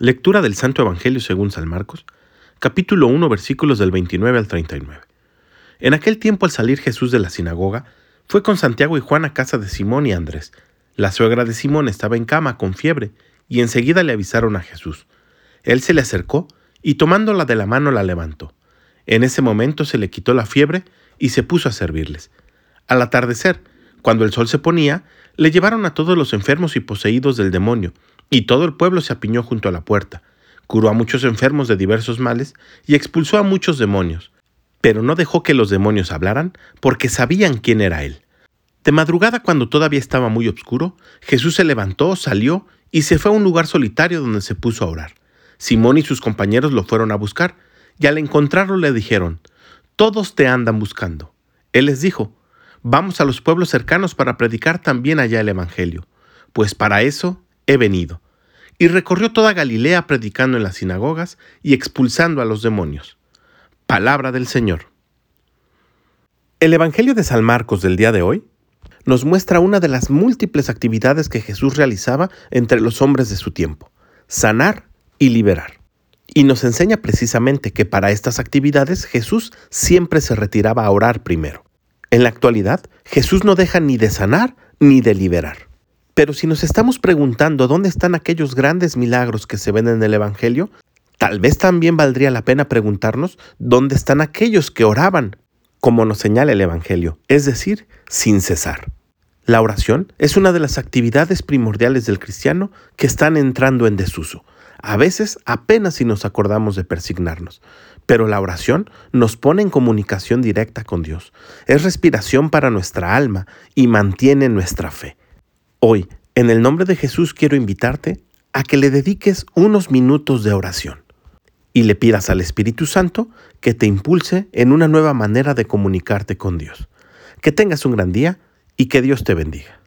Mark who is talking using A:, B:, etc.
A: Lectura del Santo Evangelio según San Marcos, capítulo 1, versículos del 29 al 39. En aquel tiempo al salir Jesús de la sinagoga, fue con Santiago y Juan a casa de Simón y Andrés. La suegra de Simón estaba en cama con fiebre, y enseguida le avisaron a Jesús. Él se le acercó y tomándola de la mano la levantó. En ese momento se le quitó la fiebre y se puso a servirles. Al atardecer, cuando el sol se ponía, le llevaron a todos los enfermos y poseídos del demonio, y todo el pueblo se apiñó junto a la puerta. Curó a muchos enfermos de diversos males y expulsó a muchos demonios. Pero no dejó que los demonios hablaran porque sabían quién era él. De madrugada, cuando todavía estaba muy oscuro, Jesús se levantó, salió y se fue a un lugar solitario donde se puso a orar. Simón y sus compañeros lo fueron a buscar, y al encontrarlo le dijeron, Todos te andan buscando. Él les dijo, Vamos a los pueblos cercanos para predicar también allá el Evangelio, pues para eso he venido. Y recorrió toda Galilea predicando en las sinagogas y expulsando a los demonios. Palabra del Señor. El Evangelio de San Marcos del día de hoy nos muestra una de las múltiples actividades que Jesús realizaba entre los hombres de su tiempo, sanar y liberar. Y nos enseña precisamente que para estas actividades Jesús siempre se retiraba a orar primero. En la actualidad, Jesús no deja ni de sanar ni de liberar. Pero si nos estamos preguntando dónde están aquellos grandes milagros que se ven en el Evangelio, tal vez también valdría la pena preguntarnos dónde están aquellos que oraban, como nos señala el Evangelio, es decir, sin cesar. La oración es una de las actividades primordiales del cristiano que están entrando en desuso. A veces apenas si nos acordamos de persignarnos, pero la oración nos pone en comunicación directa con Dios. Es respiración para nuestra alma y mantiene nuestra fe. Hoy, en el nombre de Jesús, quiero invitarte a que le dediques unos minutos de oración y le pidas al Espíritu Santo que te impulse en una nueva manera de comunicarte con Dios. Que tengas un gran día y que Dios te bendiga.